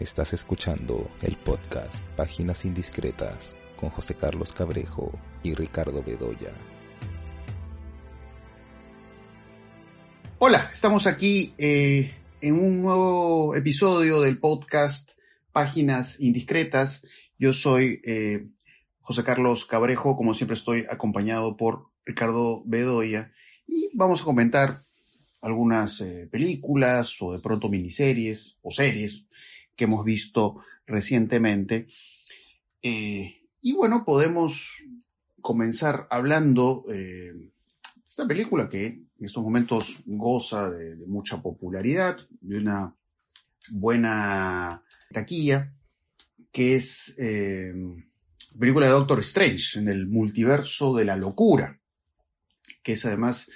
Estás escuchando el podcast Páginas Indiscretas con José Carlos Cabrejo y Ricardo Bedoya. Hola, estamos aquí eh, en un nuevo episodio del podcast Páginas Indiscretas. Yo soy eh, José Carlos Cabrejo, como siempre estoy acompañado por Ricardo Bedoya y vamos a comentar algunas eh, películas o de pronto miniseries o series que hemos visto recientemente. Eh, y bueno, podemos comenzar hablando de esta película que en estos momentos goza de, mucha popularidad, de una buena taquilla, que es eh, la película de Doctor Strange en el multiverso de la locura, que es además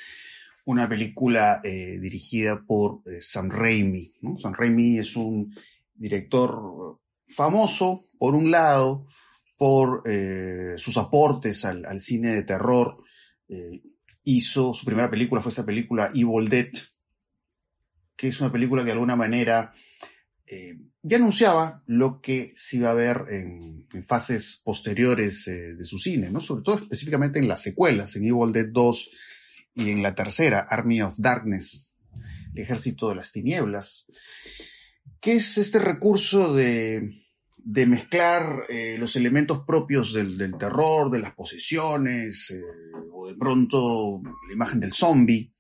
una película eh, dirigida por eh, Sam Raimi. ¿no? Sam Raimi es un director famoso, por un lado, por eh, sus aportes al, cine de terror. Eh, hizo su primera película, fue esta película Evil Dead, que es una película que de alguna manera eh, ya anunciaba lo que se iba a ver en, en fases posteriores de su cine, ¿no? sobre todo específicamente en las secuelas, en Evil Dead 2 y en la tercera, Army of Darkness, el ejército de las tinieblas que es este recurso de, de mezclar eh, los elementos propios del, terror, de las posesiones, eh, o de pronto la imagen del zombie,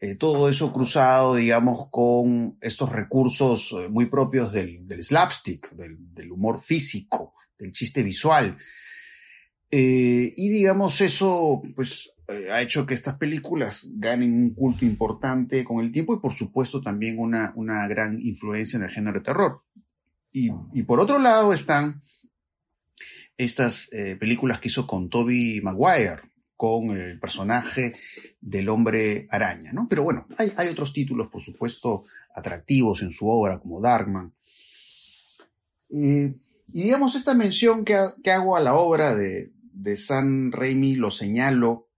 eh, todo eso cruzado, digamos, con estos recursos muy propios del, slapstick, del, humor físico, del chiste visual. Y digamos, eso, pues, eh, ha hecho que estas películas ganen un culto importante con el tiempo y por supuesto también una, una gran influencia en el género de terror. Y, y por otro lado están estas eh, películas que hizo con Toby Maguire, con el personaje del hombre araña, ¿no? Pero bueno, hay, hay otros títulos, por supuesto, atractivos en su obra, como Darkman. Eh, y digamos, esta mención que, que hago a la obra de, de San Raimi lo señalo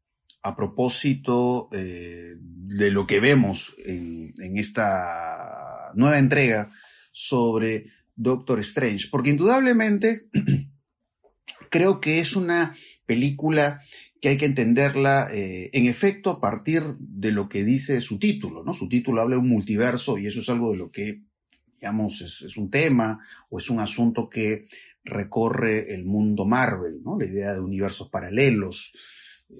a propósito eh, de lo que vemos en, esta nueva entrega sobre Doctor Strange, porque indudablemente creo que es una película que hay que entenderla eh, en efecto a partir de lo que dice su título, ¿no? Su título habla de un multiverso y eso es algo de lo que, digamos, es un tema o es un asunto que recorre el mundo Marvel, ¿no? La idea de universos paralelos, eh,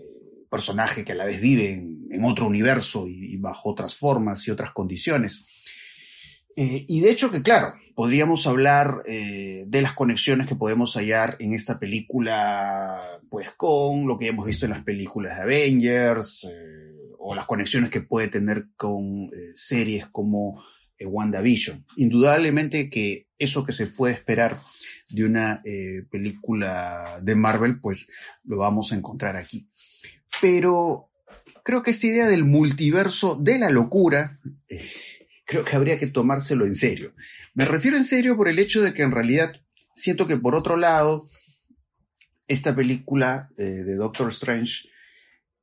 personaje que a la vez vive en, otro universo y, bajo otras formas y otras condiciones. Eh, y de hecho que, claro, podríamos hablar eh, de las conexiones que podemos hallar en esta película, pues con lo que hemos visto en las películas de Avengers, eh, o las conexiones que puede tener con series como WandaVision. Indudablemente que eso que se puede esperar de una película de Marvel, pues lo vamos a encontrar aquí pero creo que esta idea del multiverso de la locura, eh, creo que habría que tomárselo en serio. Me refiero en serio por el hecho de que en realidad siento que por otro lado, esta película eh, de Doctor Strange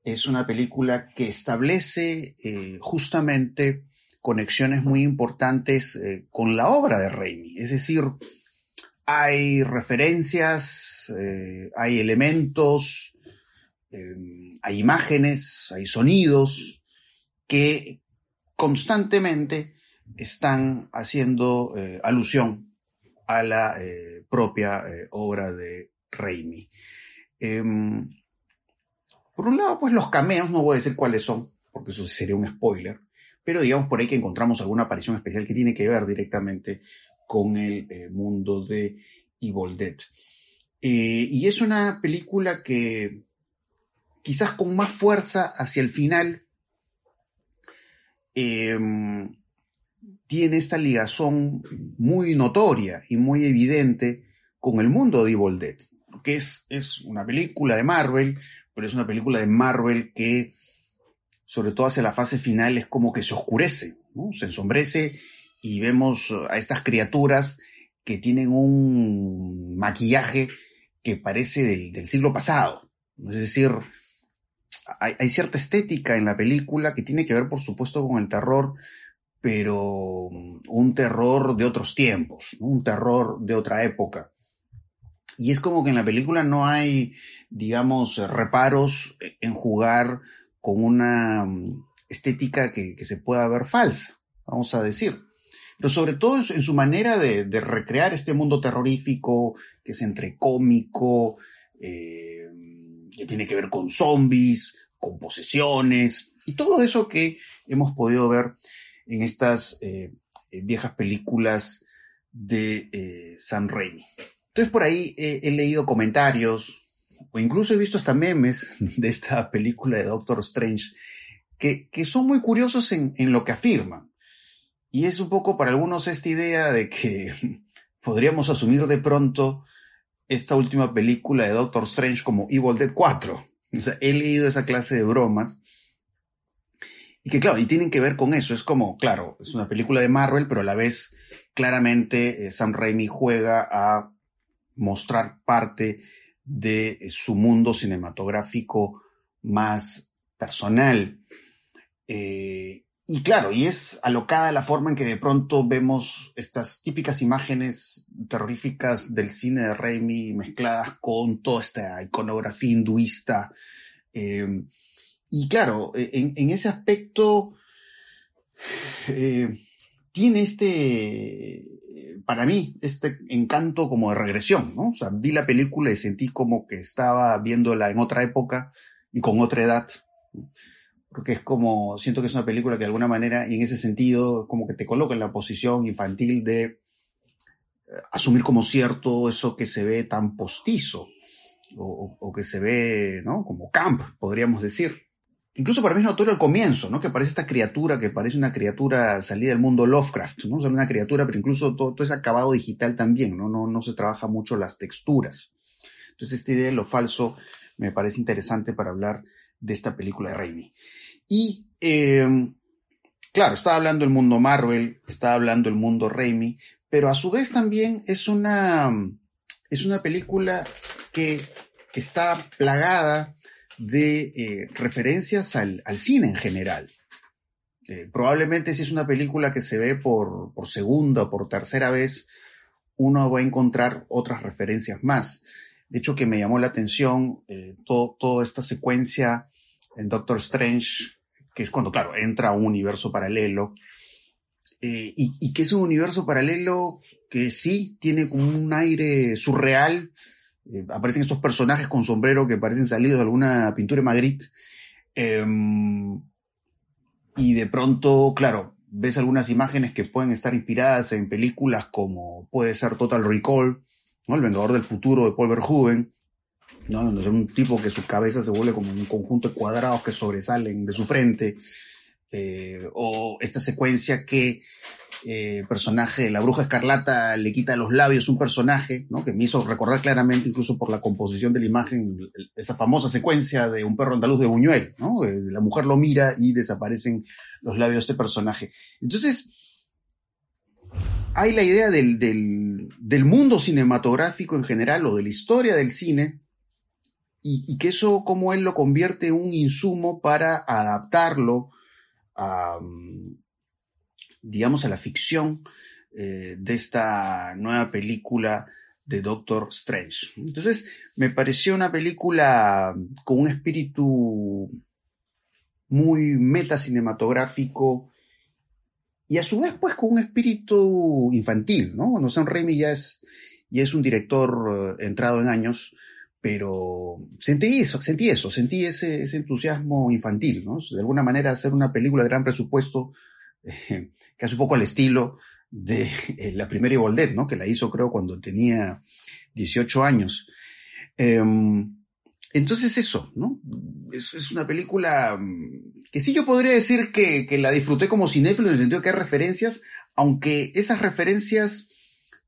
es una película que establece eh, justamente conexiones muy importantes eh, con la obra de Raimi. Es decir, hay referencias, eh, hay elementos, eh, hay imágenes, hay sonidos que constantemente están haciendo eh, alusión a la propia obra de Raimi. Em, por un lado, pues los cameos, no voy a decir cuáles son, porque eso sería un spoiler, pero digamos por ahí que encontramos alguna aparición especial que tiene que ver directamente con el eh, mundo de Evil Dead. Eh, y es una película que quizás con más fuerza hacia el final, eh, tiene esta ligazón muy notoria y muy evidente con el mundo de Evil Dead, que es, es una película de Marvel, pero es una película de Marvel que, sobre todo hacia la fase final, es como que se oscurece, ¿no? se ensombrece y vemos a estas criaturas que tienen un maquillaje que parece del, siglo pasado. Es decir, hay, cierta estética en la película que tiene que ver, por supuesto, con el terror, pero un terror de otros tiempos, un terror de otra época. Y es como que en la película no hay, digamos, reparos en jugar con una estética que, se pueda ver falsa, vamos a decir. Pero sobre todo en su manera de, recrear este mundo terrorífico que es entre cómico, eh, que tiene que ver con zombies, con posesiones y todo eso que hemos podido ver en estas eh, viejas películas de eh, Sam Raimi. Entonces por ahí he leído comentarios o incluso he visto hasta memes de esta película de Doctor Strange que, son muy curiosos en, lo que afirman. Y es un poco para algunos esta idea de que podríamos asumir de pronto esta última película de Doctor Strange como Evil Dead 4. O sea, he leído esa clase de bromas. Y que claro, y tienen que ver con eso. Es como, claro, es una película de Marvel, pero a la vez claramente eh, Sam Raimi juega a mostrar parte de su mundo cinematográfico más personal. Eh, y claro, y es alocada la forma en que de pronto vemos estas típicas imágenes terroríficas del cine de Raimi mezcladas con toda esta iconografía hinduista. Eh, y claro, en, ese aspecto eh, tiene este, para mí, este encanto como de regresión, ¿no? O sea, vi la película y sentí como que estaba viéndola en otra época y con otra edad. Porque es como, siento que es una película que de alguna manera, y en ese sentido, como que te coloca en la posición infantil de eh, asumir como cierto eso que se ve tan postizo, o, o que se ve, ¿no? Como camp, podríamos decir. Incluso para mí es notorio el comienzo, ¿no? Que parece esta criatura, que parece una criatura salida del mundo Lovecraft, ¿no? O una criatura, pero incluso todo, todo ese acabado digital también, ¿no? ¿no? No se trabaja mucho las texturas. Entonces, esta idea de lo falso me parece interesante para hablar de esta película de Raimi. Y, eh, claro, está hablando el mundo Marvel, está hablando el mundo Raimi, pero a su vez también es una, es una película que, que está plagada de eh, referencias al, cine en general. Eh, probablemente si es una película que se ve por, segunda o por tercera vez, uno va a encontrar otras referencias más. De hecho, que me llamó la atención eh, toda esta secuencia en Doctor Strange, que es cuando, claro, entra a un universo paralelo, y, y, que es un universo paralelo que sí tiene como un aire surreal, eh, aparecen estos personajes con sombrero que parecen salidos de alguna pintura de Magritte. Em, y de pronto, claro, ves algunas imágenes que pueden estar inspiradas en películas como puede ser Total Recall, ¿no? El Vengador del Futuro de Paul Verhoeven, ¿no? Es un tipo que su cabeza se vuelve como un conjunto de cuadrados que sobresalen de su frente. Eh, o esta secuencia que eh, personaje la bruja escarlata le quita los labios un personaje, ¿no? que me hizo recordar claramente, incluso por la composición de la imagen, esa famosa secuencia de un perro andaluz de Buñuel, ¿no? la mujer lo mira y desaparecen los labios de este personaje. Entonces, hay la idea del, del, mundo cinematográfico en general o de la historia del cine y, que eso como él lo convierte en un insumo para adaptarlo a, digamos, a la ficción eh, de esta nueva película de Doctor Strange. Entonces, me pareció una película con un espíritu muy metacinematográfico y a su vez, pues, con un espíritu infantil, ¿no? Bueno, Sam Raimi ya es, ya es un director eh, entrado en años, pero sentí eso, sentí eso, sentí ese, ese entusiasmo infantil, ¿no? De alguna manera hacer una película de gran presupuesto que hace un poco al estilo de eh, la primera Dead, ¿no? Que la hizo creo cuando tenía 18 años. Em, entonces eso, ¿no? Es, una película mm, que sí yo podría decir que, la disfruté como cinéfilo en el sentido que hay referencias aunque esas referencias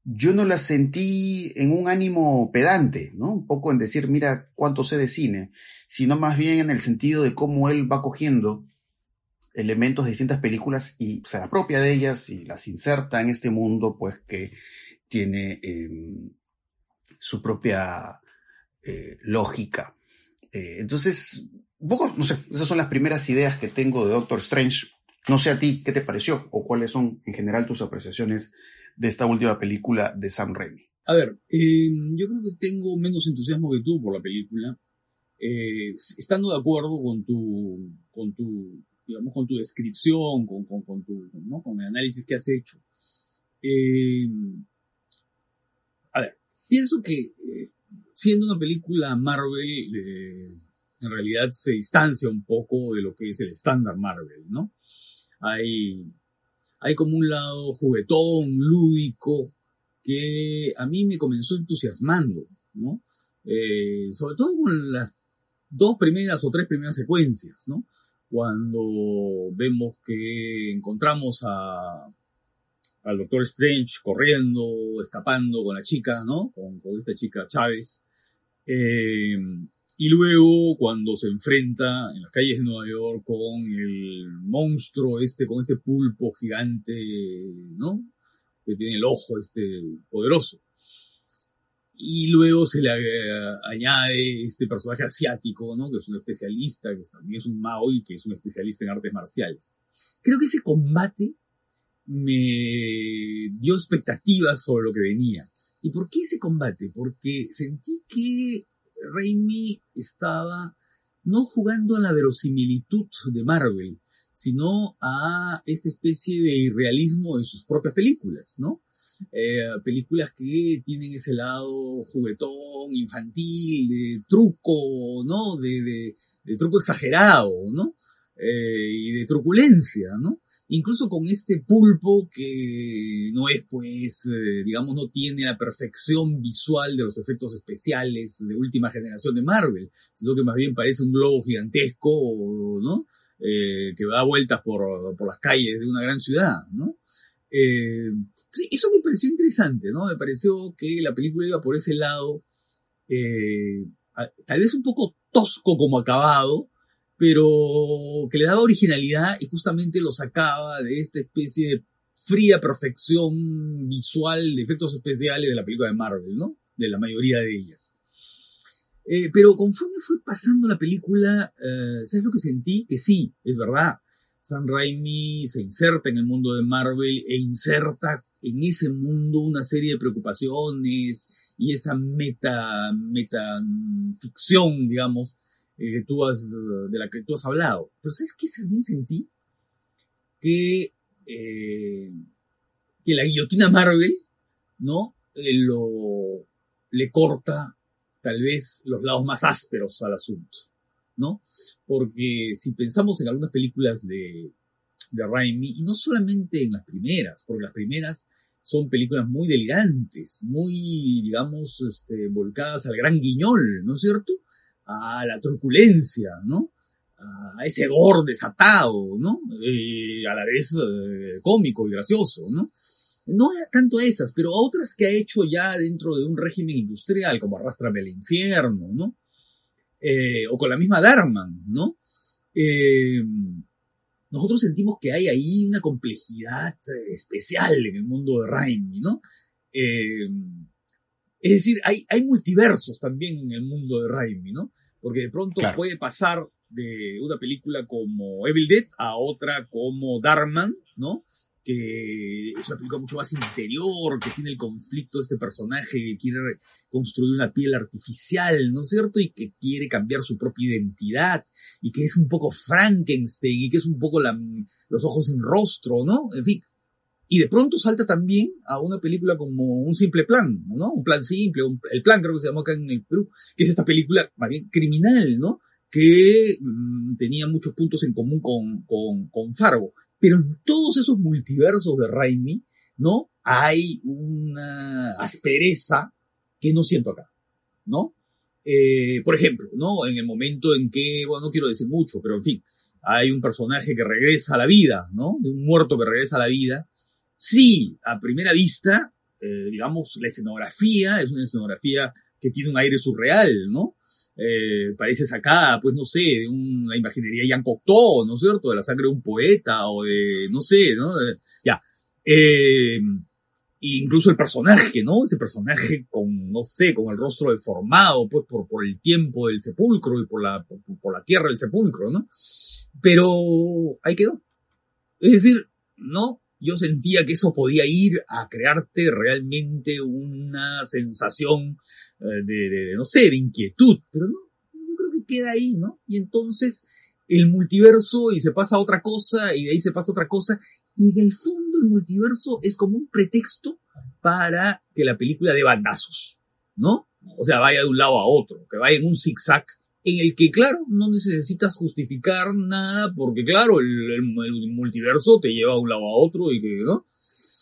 yo no las sentí en un ánimo pedante, ¿no? Un poco en decir, mira cuánto sé de cine, sino más bien en el sentido de cómo él va cogiendo elementos de distintas películas y se apropia de ellas y las inserta en este mundo, pues que tiene em, su propia eh, lógica. Eh, entonces, un poco, no sé, esas son las primeras ideas que tengo de Doctor Strange. No sé a ti qué te pareció o cuáles son en general tus apreciaciones de esta última película de Sam Raimi. A ver, em, yo creo que tengo menos entusiasmo que tú por la película. Eh, estando de acuerdo con tu, con tu, digamos, con tu descripción, con, con, con tu, ¿no? con el análisis que has hecho. Em, a ver, pienso que eh, siendo una película Marvel, eh, en realidad se distancia un poco de lo que es el estándar Marvel, ¿no? Hay, hay como un lado juguetón, lúdico, que a mí me comenzó entusiasmando, ¿no? Eh, sobre todo con las dos primeras o tres primeras secuencias, ¿no? Cuando vemos que encontramos a, al Doctor Strange corriendo, escapando con la chica, ¿no? Con, con esta chica Chávez. Eh, y luego, cuando se enfrenta en las calles de Nueva York con el monstruo este, con este pulpo gigante, ¿no? Que tiene el ojo este poderoso. Y luego se le añade este personaje asiático, ¿no? Que es un especialista, que también es un Mao y que es un especialista en artes marciales. Creo que ese combate me dio expectativas sobre lo que venía. ¿Y por qué ese combate? Porque sentí que Raimi estaba no jugando a la verosimilitud de Marvel, sino a esta especie de irrealismo de sus propias películas, ¿no? Eh, películas que tienen ese lado juguetón, infantil, de truco, ¿no? De, de, truco exagerado, ¿no? Eh, y de truculencia, ¿no? Incluso con este pulpo que no es pues, eh, digamos, no tiene la perfección visual de los efectos especiales de última generación de Marvel, sino que más bien parece un globo gigantesco, ¿no? Eh, que da vueltas por, por, las calles de una gran ciudad, ¿no? Eh, eso me pareció interesante, ¿no? Me pareció que la película iba por ese lado, tal vez un poco tosco como acabado, pero que le daba originalidad y justamente lo sacaba de esta especie de fría perfección visual de efectos especiales de la película de Marvel, ¿no? De la mayoría de ellas. Eh, pero conforme fue pasando la película, eh, ¿sabes lo que sentí? Que sí, es verdad. Sam Raimi se inserta en el mundo de Marvel e inserta en ese mundo una serie de preocupaciones y esa meta, meta ficción, digamos, eh, tú has, de la que tú has hablado. Pero ¿sabes qué también sentí? Que, eh, que la guillotina Marvel, ¿no? Eh, lo, le corta tal vez los lados más ásperos al asunto, ¿no? Porque si pensamos en algunas películas de, de Raimi, y no solamente en las primeras, porque las primeras son películas muy delirantes, muy, digamos, este, volcadas al gran guiñol, ¿no es cierto? A la truculencia, ¿no? A ese gore desatado, ¿no? Eh, a la vez eh, cómico y gracioso, ¿no? No tanto a esas, pero a otras que ha hecho ya dentro de un régimen industrial, como Arrastrame al infierno, ¿no? Eh, o con la misma Darman, ¿no? nosotros sentimos que hay ahí una complejidad especial en el mundo de Raimi, ¿no? Es decir, hay, hay multiversos también en el mundo de Raimi, ¿no? Porque de pronto puede pasar de una película como Evil Dead a otra como Darman, ¿no? Que es una película mucho más interior, que tiene el conflicto de este personaje que quiere construir una piel artificial, ¿no es cierto? Y que quiere cambiar su propia identidad, y que es un poco Frankenstein, y que es un poco los ojos sin rostro, ¿no? En fin, y de pronto salta también a una película como Un Simple Plan, ¿no? Un plan simple, el plan creo que se llamó acá en el Perú, que es esta película más bien criminal, ¿no? Que mm, tenía muchos puntos en común con, con, con Fargo. Pero en todos esos multiversos de Raimi, ¿no? Hay una aspereza que no siento acá, ¿no? Eh, por ejemplo, ¿no? En el momento en que, bueno, no quiero decir mucho, pero en fin, hay un personaje que regresa a la vida, ¿no? De un muerto que regresa a la vida, sí, a primera vista, eh, digamos, la escenografía es una escenografía que tiene un aire surreal, ¿no? Eh, parece sacada, pues no sé, de una imaginería Jean Cocteau, ¿no es cierto? De la sangre de un poeta o de, no sé, ¿no? ya. Eh, incluso el personaje, ¿no? Ese personaje con, no sé, con el rostro deformado, pues por, por el tiempo del sepulcro y por la, por, la tierra del sepulcro, ¿no? Pero ahí quedó. Es decir, no, yo sentía que eso podía ir a crearte realmente una sensación eh, de, de, no sé, de inquietud, pero no, yo creo que queda ahí, ¿no? Y entonces el multiverso y se pasa a otra cosa y de ahí se pasa otra cosa y en el fondo el multiverso es como un pretexto para que la película dé bandazos, ¿no? O sea, vaya de un lado a otro, que vaya en un zigzag en el que, claro, no necesitas justificar nada, porque, claro, el, multiverso te lleva de un lado a otro y que, ¿no?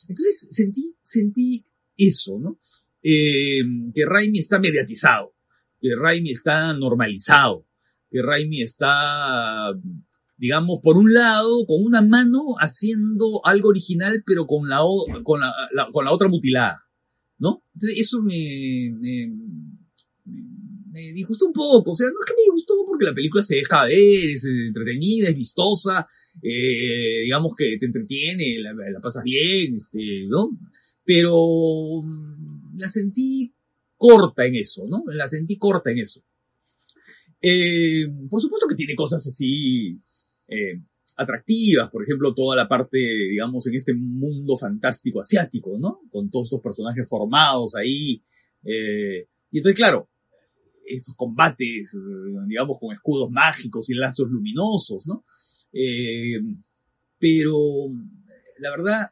Entonces sentí, sentí eso, ¿no? Eh, que Raimi está mediatizado, que Raimi está normalizado, que Raimi está, digamos, por un lado, con una mano haciendo algo original, pero con la, con la, con la otra mutilada, ¿no? Entonces eso me disgustó un poco. O sea, no es que me disgustó porque la película se deja ver, es entretenida, es vistosa, eh, digamos que te entretiene, la, pasas bien, este, ¿no? Pero mm, la sentí corta en eso, ¿no? La sentí corta en eso. Eh, por supuesto que tiene cosas así eh, atractivas, por ejemplo, toda la parte, digamos, en este mundo fantástico asiático, ¿no? Con todos estos personajes formados ahí. y entonces, claro, estos combates, eh, digamos, con escudos mágicos y lazos luminosos, ¿no? Eh, pero la verdad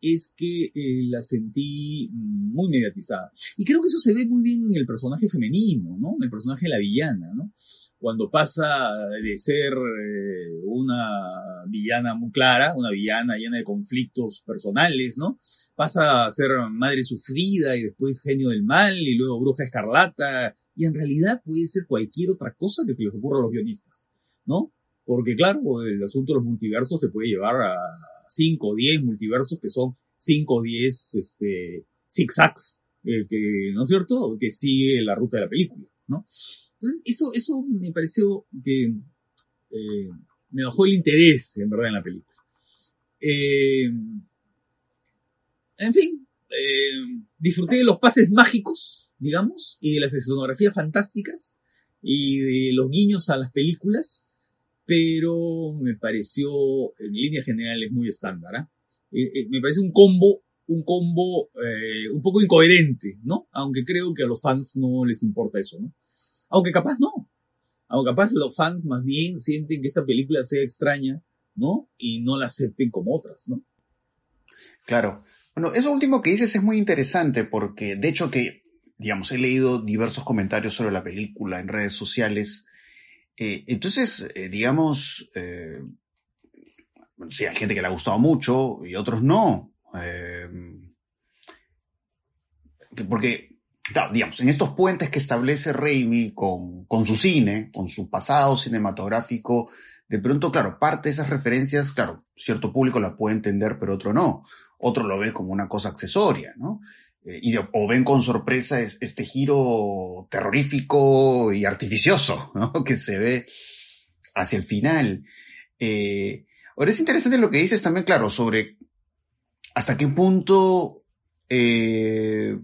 es que eh, la sentí muy mediatizada. Y creo que eso se ve muy bien en el personaje femenino, ¿no? En el personaje de la villana, ¿no? Cuando pasa de ser una villana muy clara, una villana llena de conflictos personales, ¿no? Pasa a ser madre sufrida y después genio del mal y luego bruja escarlata y en realidad puede ser cualquier otra cosa que se les ocurra a los guionistas, ¿no? Porque claro, el asunto de los multiversos te puede llevar a 5 o 10 multiversos que son 5 o 10 este, zigzags, eh, que, ¿no es cierto?, que sigue la ruta de la película, ¿no? Entonces, eso, eso me pareció que eh, me bajó el interés, en verdad, en la película. Eh, en fin, disfruté de los pases mágicos digamos, y de las escenografías fantásticas y de los guiños a las películas, pero me pareció en líneas generales muy estándar. ¿ah? Eh, eh, me parece un combo, un combo eh, un poco incoherente, ¿no? Aunque creo que a los fans no les importa eso, ¿no? Aunque capaz no. Aunque capaz los fans más bien sienten que esta película sea extraña, ¿no? Y no la acepten como otras, ¿no? Claro. Bueno, eso último que dices es muy interesante porque, de hecho, que digamos, he leído diversos comentarios sobre la película en redes sociales. Eh, entonces, eh, digamos, eh, sí, hay gente que le ha gustado mucho y otros no. porque, digamos, en estos puentes que establece Raimi con, con su cine, con su pasado cinematográfico, de pronto, claro, parte de esas referencias, claro, cierto público la puede entender, pero otro no. Otro lo ve como una cosa accesoria, ¿no? Eh, y, o ven con sorpresa este giro terrorífico y artificioso que se ve hacia el final. Eh, ahora es interesante lo que dices también, claro, sobre hasta qué punto eh,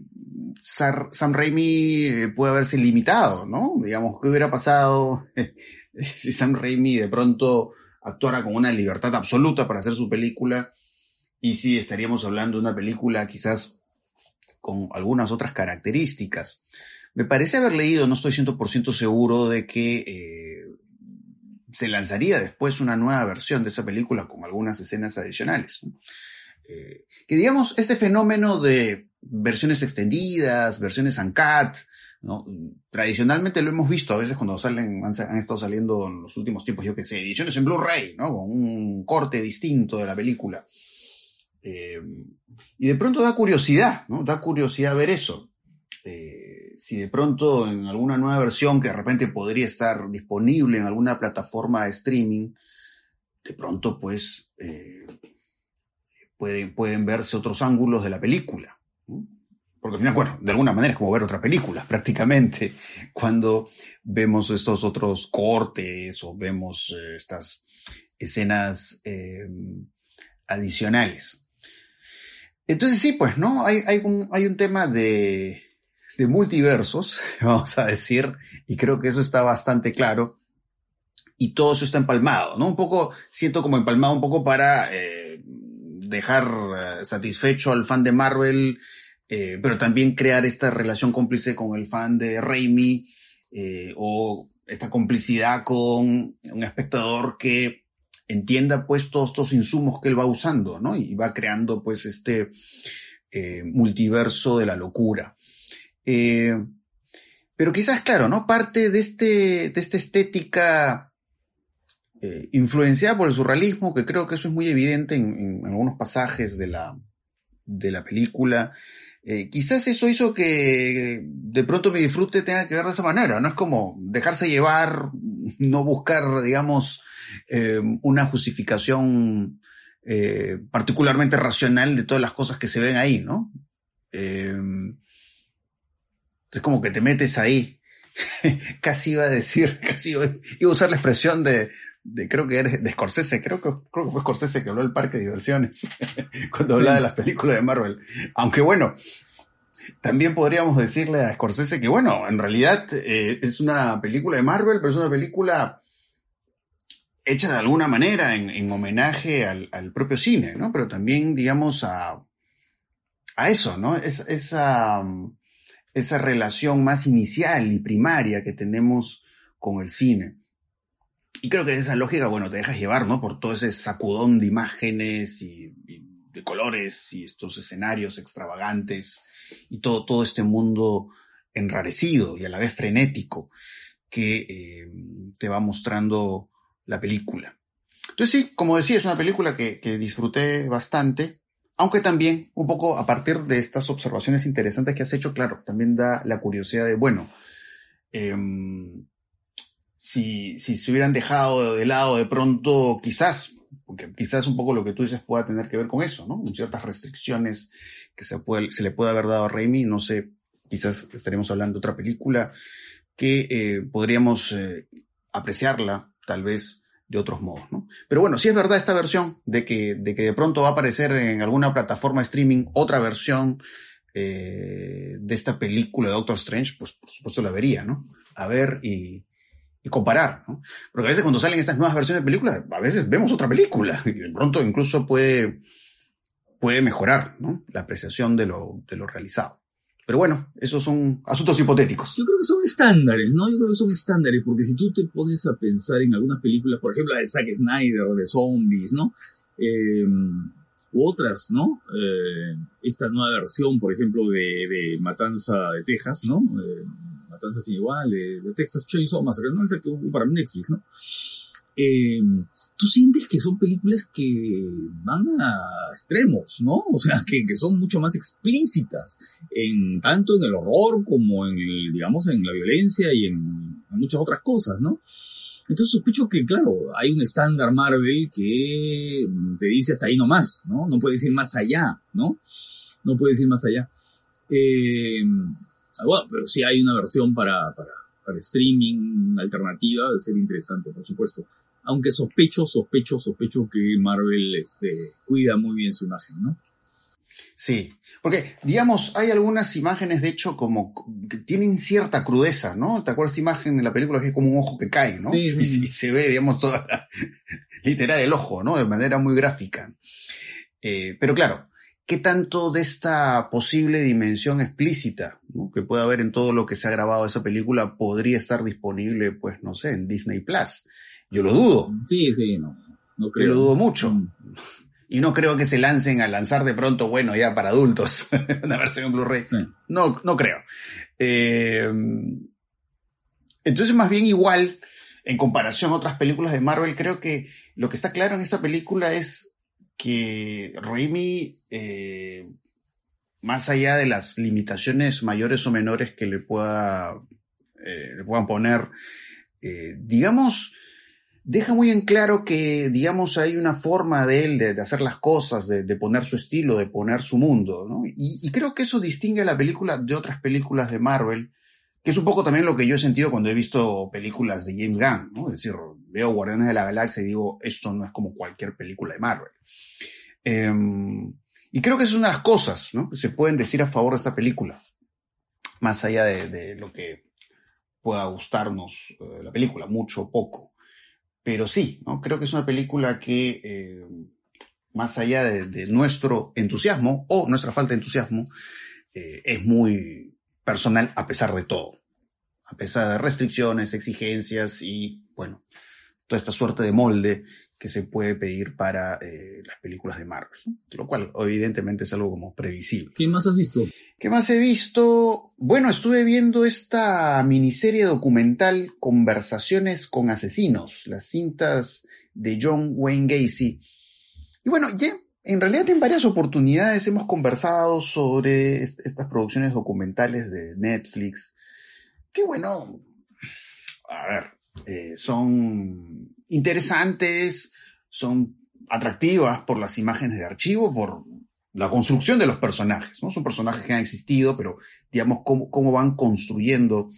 Sam Raimi puede haberse limitado, ¿no? Digamos, ¿qué hubiera pasado si Sam Raimi de pronto actuara con una libertad absoluta para hacer su película? Y si estaríamos hablando de una película quizás con algunas otras características. Me parece haber leído, no estoy 100% seguro de que eh, se lanzaría después una nueva versión de esa película con algunas escenas adicionales. Eh, que digamos, este fenómeno de versiones extendidas, versiones uncut, ¿no? tradicionalmente lo hemos visto a veces cuando salen, han, estado saliendo en los últimos tiempos, yo que sé, ediciones en Blu-ray, ¿no? con un corte distinto de la película. Eh, y de pronto da curiosidad, ¿no? Da curiosidad ver eso. Eh, si de pronto en alguna nueva versión que de repente podría estar disponible en alguna plataforma de streaming, de pronto pues eh, pueden, pueden verse otros ángulos de la película. Porque al final, bueno, de alguna manera es como ver otra película, prácticamente, cuando vemos estos otros cortes o vemos estas escenas adicionales. Entonces sí, pues, ¿no? Hay, hay, un, hay un tema de, de multiversos, vamos a decir, y creo que eso está bastante claro. Y todo eso está empalmado, ¿no? Un poco, siento como empalmado un poco para eh, dejar eh, satisfecho al fan de Marvel, eh, pero también crear esta relación cómplice con el fan de Raimi, eh, o esta complicidad con un espectador que entienda pues todos estos insumos que él va usando, ¿no? Y va creando pues este eh, multiverso de la locura. Eh, pero quizás, claro, ¿no? Parte de, este, de esta estética eh, influenciada por el surrealismo, que creo que eso es muy evidente en, algunos pasajes de la, de la película. Quizás eso hizo que de pronto mi disfrute tenga que ver de esa manera, ¿no? Es como dejarse llevar, no buscar, digamos, eh, una justificación eh, particularmente racional de todas las cosas que se ven ahí, ¿no? Eh, es como que te metes ahí. casi iba a decir, casi iba, a usar la expresión de, de creo que eres de Scorsese, creo que, creo que fue Scorsese que habló del parque de diversiones cuando hablaba de las películas de Marvel. Aunque bueno, también podríamos decirle a Scorsese que bueno, en realidad eh, es una película de Marvel, pero es una película hecha de alguna manera en, en homenaje al, propio cine, ¿no? Pero también, digamos, a, a eso, ¿no? Es, esa, esa relación más inicial y primaria que tenemos con el cine. Y creo que esa lógica, bueno, te dejas llevar, ¿no? Por todo ese sacudón de imágenes y, y de colores y estos escenarios extravagantes y todo, todo este mundo enrarecido y a la vez frenético que eh, te va mostrando la película. Entonces sí, como decía, es una película que, que, disfruté bastante, aunque también un poco a partir de estas observaciones interesantes que has hecho, claro, también da la curiosidad de, bueno, eh, si, si se hubieran dejado de lado de pronto, quizás, porque quizás un poco lo que tú dices pueda tener que ver con eso, ¿no? Ciertas restricciones que se, puede, se le puede haber dado a Raimi, no sé, quizás estaremos hablando de otra película que eh, podríamos eh, apreciarla tal vez de otros modos, ¿no? Pero bueno, si es verdad esta versión de que, de que de pronto va a aparecer en alguna plataforma de streaming otra versión eh, de esta película de Doctor Strange, pues por supuesto la vería, ¿no? A ver y, y comparar, ¿no? Porque a veces cuando salen estas nuevas versiones de películas, a veces vemos otra película, y de pronto incluso puede, puede mejorar, ¿no? La apreciación de lo, de lo realizado. Pero bueno, esos son asuntos hipotéticos. Yo creo que son estándares, ¿no? Yo creo que son estándares, porque si tú te pones a pensar en algunas películas, por ejemplo, la de Zack Snyder, de zombies, ¿no? Eh, u otras, ¿no? Eh, esta nueva versión, por ejemplo, de, de Matanza de Texas, ¿no? Eh, Matanza sin igual, de, Texas Chainsaw Massacre, no es el que para Netflix, ¿no? Eh, tú sientes que son películas que van a extremos, ¿no? O sea, que, que, son mucho más explícitas, en, tanto en el horror como en, el, digamos, en la violencia y en, muchas otras cosas, ¿no? Entonces sospecho que, claro, hay un estándar Marvel que te dice hasta ahí nomás, ¿no? No puedes ir más allá, ¿no? No puedes ir más allá. Eh, bueno, pero sí hay una versión para, para, para streaming alternativa, de ser interesante, por supuesto. Aunque sospecho, sospecho, sospecho que Marvel este, cuida muy bien su imagen, ¿no? Sí, porque, digamos, hay algunas imágenes, de hecho, como que tienen cierta crudeza, ¿no? ¿Te acuerdas esta imagen de la película que es como un ojo que cae, ¿no? Sí, sí, sí. Y, se ve, digamos, toda la, literal el ojo, ¿no? De manera muy gráfica. Eh, pero claro, ¿qué tanto de esta posible dimensión explícita ¿no? que puede haber en todo lo que se ha grabado de esa película podría estar disponible, pues, no sé, en Disney Plus? Yo lo dudo. Sí, sí, no. no creo. Yo lo dudo mucho. Mm. Y no creo que se lancen a lanzar de pronto, bueno, ya para adultos, una versión en Blu-ray. Sí. No, no creo. Eh, entonces, más bien igual, en comparación a otras películas de Marvel, creo que lo que está claro en esta película es que Raimi, eh, más allá de las limitaciones mayores o menores que le pueda, eh, le puedan poner, eh, digamos, deja muy en claro que, digamos, hay una forma de él de, hacer las cosas, de, poner su estilo, de poner su mundo, ¿no? Y, creo que eso distingue a la película de otras películas de Marvel, que es un poco también lo que yo he sentido cuando he visto películas de James Gunn, ¿no? Es decir, veo Guardianes de la Galaxia y digo, esto no es como cualquier película de Marvel. Em, y creo que es una de las cosas. Que se pueden decir a favor de esta película, más allá de, lo que pueda gustarnos eh, la película, mucho o poco. Pero sí, creo que es una película que, eh, más allá de, nuestro entusiasmo o nuestra falta de entusiasmo, eh, es muy personal a pesar de todo. A pesar de restricciones, exigencias y, bueno, toda esta suerte de molde que se puede pedir para eh, las películas de Marvel, lo cual evidentemente es algo como previsible. ¿Qué más has visto? ¿Qué más he visto? Bueno, estuve viendo esta miniserie documental Conversaciones con Asesinos, las cintas de John Wayne Gacy. Y bueno, ya en realidad en varias oportunidades hemos conversado sobre estas producciones documentales de Netflix, que bueno, a ver, eh, son interesantes, son atractivas por las imágenes de archivo, por la construcción de los personajes, ¿no? Son personajes que han existido, pero digamos cómo, cómo van construyendo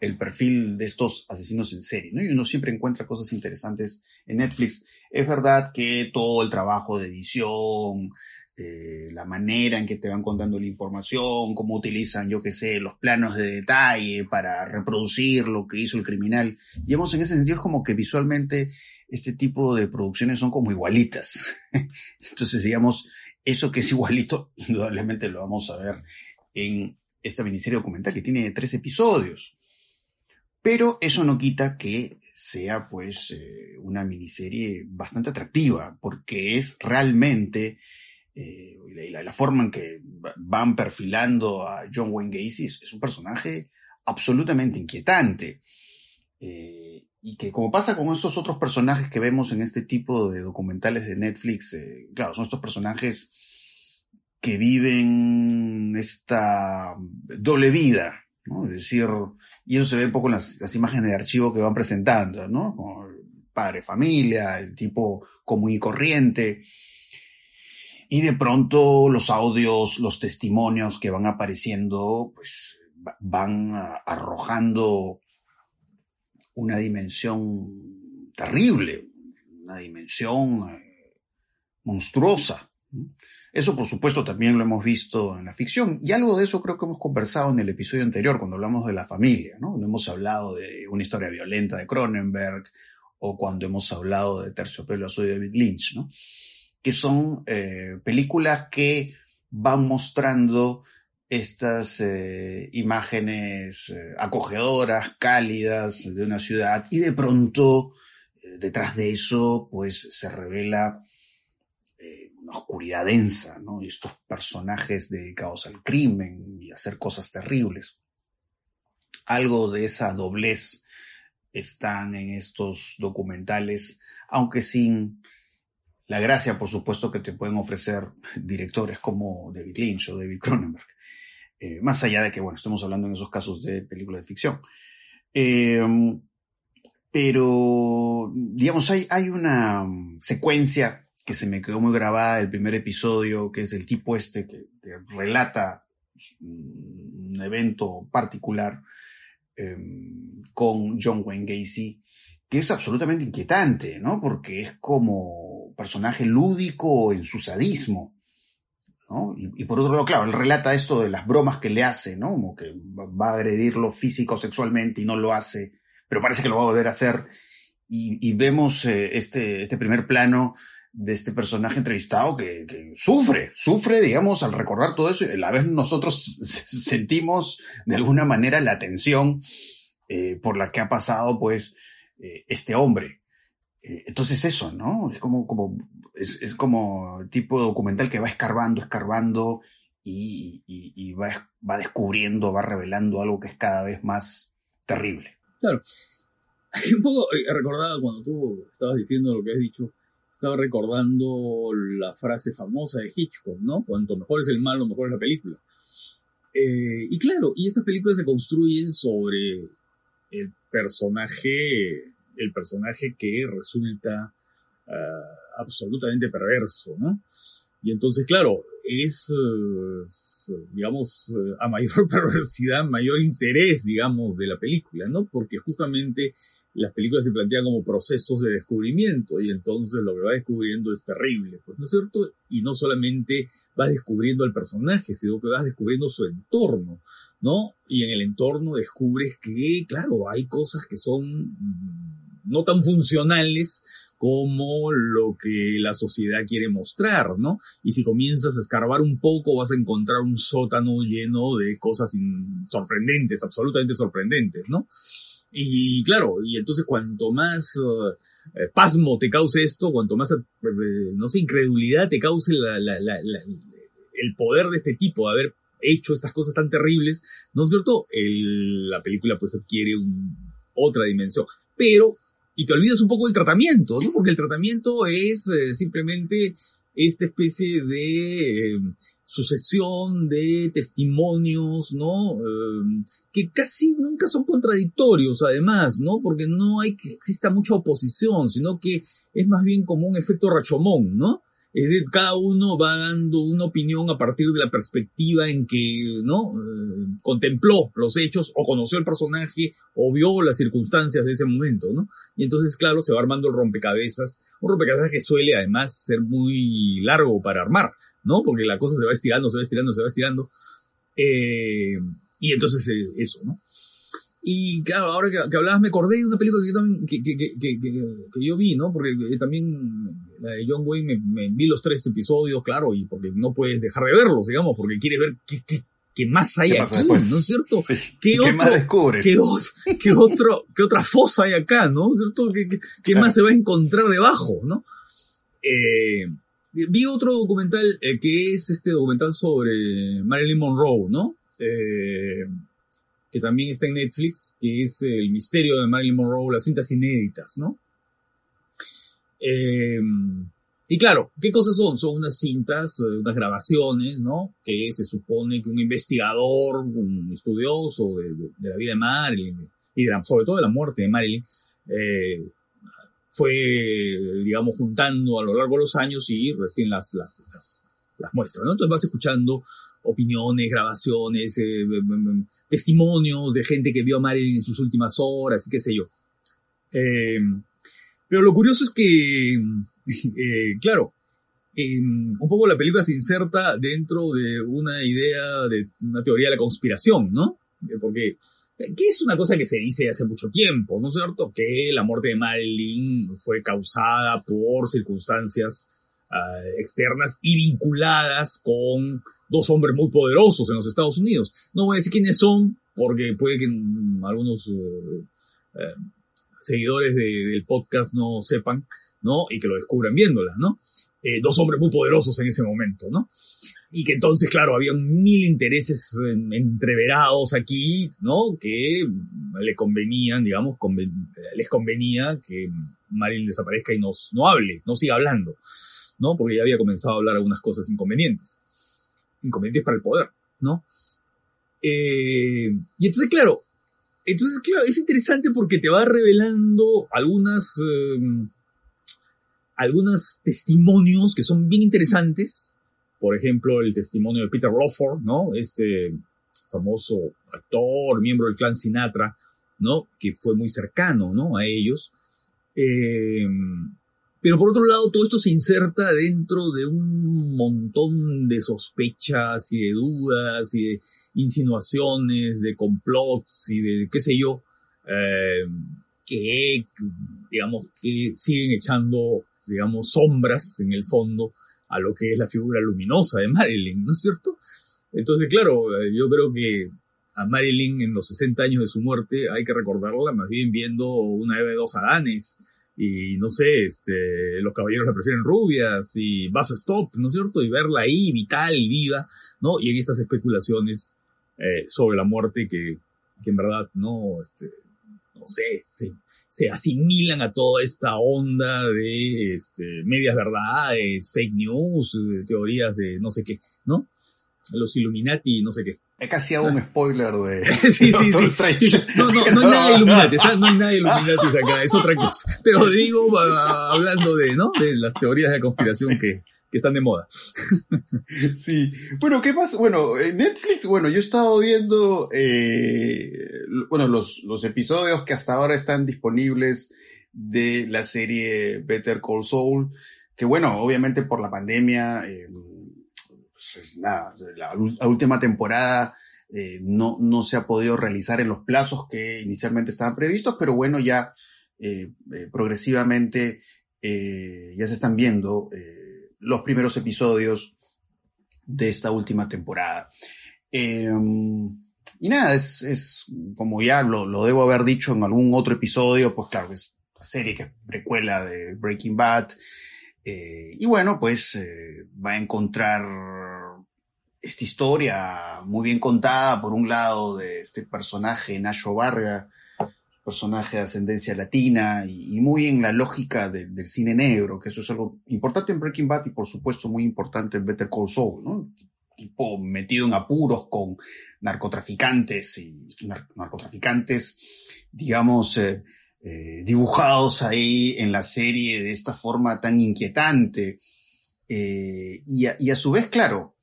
el perfil de estos asesinos en serie, ¿no? Y uno siempre encuentra cosas interesantes en Netflix. Es verdad que todo el trabajo de edición, eh, la manera en que te van contando la información, cómo utilizan, yo qué sé, los planos de detalle para reproducir lo que hizo el criminal. Digamos, en ese sentido es como que visualmente este tipo de producciones son como igualitas. Entonces, digamos, eso que es igualito, indudablemente lo vamos a ver en esta miniserie documental que tiene tres episodios. Pero eso no quita que sea pues eh, una miniserie bastante atractiva, porque es realmente eh, la, forma en que van perfilando a John Wayne Gacy es, un personaje absolutamente inquietante. Eh, y que como pasa con estos otros personajes que vemos en este tipo de documentales de Netflix, eh, claro, son estos personajes que viven esta doble vida, ¿no? Es decir, y eso se ve un poco en las, imágenes de archivo que van presentando, ¿no? Como padre familia, el tipo común y corriente, y de pronto los audios, los testimonios que van apareciendo, pues van arrojando una dimensión terrible, una dimensión eh, monstruosa. Eso, por supuesto, también lo hemos visto en la ficción. Y algo de eso creo que hemos conversado en el episodio anterior, cuando hablamos de la familia, ¿no? Cuando hemos hablado de una historia violenta de Cronenberg, o cuando hemos hablado de Terciopelo Azul de David Lynch, ¿no? Que son eh, películas que van mostrando estas eh, imágenes eh, acogedoras, cálidas de una ciudad y de pronto detrás de eso pues se revela una oscuridad densa, ¿no? Y estos personajes dedicados al crimen y a hacer cosas terribles. Algo de esa doblez están en estos documentales, aunque sin la gracia, por supuesto, que te pueden ofrecer directores como David Lynch o David Cronenberg. Eh, más allá de que, bueno, estamos hablando en esos casos de películas de ficción. Em, pero, digamos, hay, una secuencia que se me quedó muy grabada del primer episodio, que es del tipo este que, relata un evento particular em, con John Wayne Gacy, que es absolutamente inquietante, ¿no? Porque es como personaje lúdico en su sadismo. ¿no? Y, por otro lado, claro, él relata esto de las bromas que le hace, ¿no? Como que va a agredirlo físico o sexualmente y no lo hace, pero parece que lo va a volver a hacer. Y, vemos eh, este, este primer plano de este personaje entrevistado que, sufre, sufre, digamos, al recordar todo eso, y a la vez nosotros sentimos de alguna manera la tensión eh, por la que ha pasado, pues, eh, este hombre. Eh, entonces eso, ¿no? Es como, como, es, como tipo documental que va escarbando, escarbando y, va, va, descubriendo, va revelando algo que es cada vez más terrible. Claro. Un poco he recordado cuando tú estabas diciendo lo que has dicho, estaba recordando la frase famosa de Hitchcock, ¿no? Cuanto mejor es el malo, mejor es la película. Eh, y claro, y estas películas se construyen sobre el personaje el personaje que resulta ah, absolutamente perverso, ¿no? Y entonces, claro, es, digamos, a mayor perversidad, mayor interés, digamos, de la película, ¿no? Porque justamente las películas se plantean como procesos de descubrimiento y entonces lo que va descubriendo es terrible, pues, ¿no es cierto? Y no solamente vas descubriendo al personaje, sino que vas descubriendo su entorno, ¿no? Y en el entorno descubres que, claro, hay cosas que son no tan funcionales como lo que la sociedad quiere mostrar, ¿no? Y si comienzas a escarbar un poco vas a encontrar un sótano lleno de cosas sorprendentes, absolutamente sorprendentes, ¿no? Y claro, y entonces cuanto más eh, eh, pasmo te cause esto, cuanto más, eh, no sé, incredulidad te cause el poder de este tipo de haber hecho estas cosas tan terribles, ¿no es cierto? la película pues adquiere otra dimensión. Pero, y te olvidas un poco del tratamiento, ¿no? Porque el tratamiento es simplemente esta especie de sucesión de testimonios, ¿no? Em, que casi nunca son contradictorios, además, ¿no? Porque no hay que exista mucha oposición, sino que es más bien como un efecto rachomón, ¿no? Es decir, cada uno va dando una opinión a partir de la perspectiva en que, ¿no? Eh, contempló los hechos o conoció el personaje o vio las circunstancias de ese momento, ¿no? Y entonces, claro, se va armando el rompecabezas, un rompecabezas que suele además ser muy largo para armar, ¿no? Porque la cosa se va estirando, se va estirando, se va estirando. Eh, y entonces eh, eso, ¿no? Y claro, ahora que, hablabas me acordé de una película que, que, que, que yo vi, ¿no? Porque también la de John Wayne me, vi los tres episodios, claro, y porque no puedes dejar de verlos, digamos, porque quieres ver qué, qué, más hay aquí, ¿no es cierto? ¿Qué, más descubres? ¿qué, qué, otro, ¿Qué otra fosa hay acá, ¿no? es ¿Cierto? ¿Qué, más se va a encontrar debajo, ¿no? Eh, Vi otro documental eh, que es este documental sobre Marilyn Monroe, ¿no? Eh, que también está en Netflix, que es El misterio de Marilyn Monroe, las cintas inéditas, ¿no? Eh, y claro, ¿qué cosas son? Son unas cintas, unas grabaciones, ¿no? Que se supone que un investigador, un estudioso de, la vida de Marilyn y sobre todo de la muerte de Marilyn, fue, digamos, juntando a lo largo de los años y recién las, las, las, muestra, ¿no? Entonces vas escuchando opiniones, grabaciones, eh, testimonios de gente que vio a Marilyn en sus últimas horas y qué sé yo. Eh, pero lo curioso es que, eh, claro, un poco la película se inserta dentro de una idea, de una teoría de la conspiración, ¿no? Porque que es una cosa que se dice hace mucho tiempo, ¿no es cierto? Que la muerte de Marilyn fue causada por circunstancias ah, externas y vinculadas con dos hombres muy poderosos en los Estados Unidos. No voy a decir quiénes son, porque puede que algunos eh, eh, seguidores del podcast no sepan, ¿no? Y que lo descubran viéndola, ¿no? Eh, dos hombres muy poderosos en ese momento, ¿no? y que entonces, claro, había mil intereses entreverados aquí, ¿no? Que le convenían, digamos, les convenía que Marilyn desaparezca y nos, no hable, no siga hablando, ¿no? Porque ya había comenzado a hablar algunas cosas inconvenientes, inconvenientes para el poder, ¿no? Eh, y entonces, claro, entonces, claro, es interesante porque te va revelando algunas, eh, algunos testimonios que son bien interesantes, por ejemplo, el testimonio de Peter Lawford, ¿no? Este famoso actor, miembro del clan Sinatra, ¿no? Que fue muy cercano, ¿no? A ellos. Eh, pero por otro lado, todo esto se inserta dentro de un montón de sospechas y de dudas y de insinuaciones, de complots y de qué sé yo, eh, que, digamos, que siguen echando, digamos, sombras en el fondo a lo que es la figura luminosa de Marilyn, ¿no es cierto? Entonces, claro, eh, yo creo que a Marilyn en los 60 años de su muerte hay que recordarla más bien viendo una de dos Adanes y no sé, este, los caballeros la prefieren rubias y vas a stop, ¿no es cierto? Y verla ahí vital y viva, ¿no? Y en estas especulaciones eh, sobre la muerte que, que en verdad no, este, no sé, sí, se asimilan a toda esta onda de este, medias verdades, fake news, teorías de no sé qué, ¿no? los Illuminati, no sé qué. Es casi hago un spoiler de sí, sí, sí, sí. No, no, no hay nada de Illuminati, ¿sabes? no hay nada de Illuminati acá, es otra cosa. Pero digo, ah, hablando de, ¿no? De las teorías de conspiración que, que están de moda. Sí. Bueno, ¿qué pasa? Bueno, en Netflix, bueno, yo he estado viendo, eh, bueno, los, los episodios que hasta ahora están disponibles de la serie Better Call Saul, que bueno, obviamente por la pandemia, eh, pues, nada, la, la última temporada eh, no, no se ha podido realizar en los plazos que inicialmente estaban previstos, pero bueno, ya eh, eh, progresivamente ya se están viendo los primeros episodios de esta última temporada. Eh, y nada, es, es como ya lo, lo debo haber dicho en algún otro episodio, pues claro, es la serie que es precuela de Breaking Bad. Eh, y bueno, pues eh, va a encontrar esta historia muy bien contada, por un lado, de este personaje, Nacho Varga, personaje de ascendencia latina y, muy en la lógica de- del cine negro, que eso es algo importante en Breaking Bad y por supuesto muy importante en Better Call Saul, ¿no? Tipo metido en apuros con narcotraficantes y nar- narcotraficantes, digamos, eh, eh, dibujados ahí en la serie de esta forma tan inquietante. Eh, y, a, su vez, claro,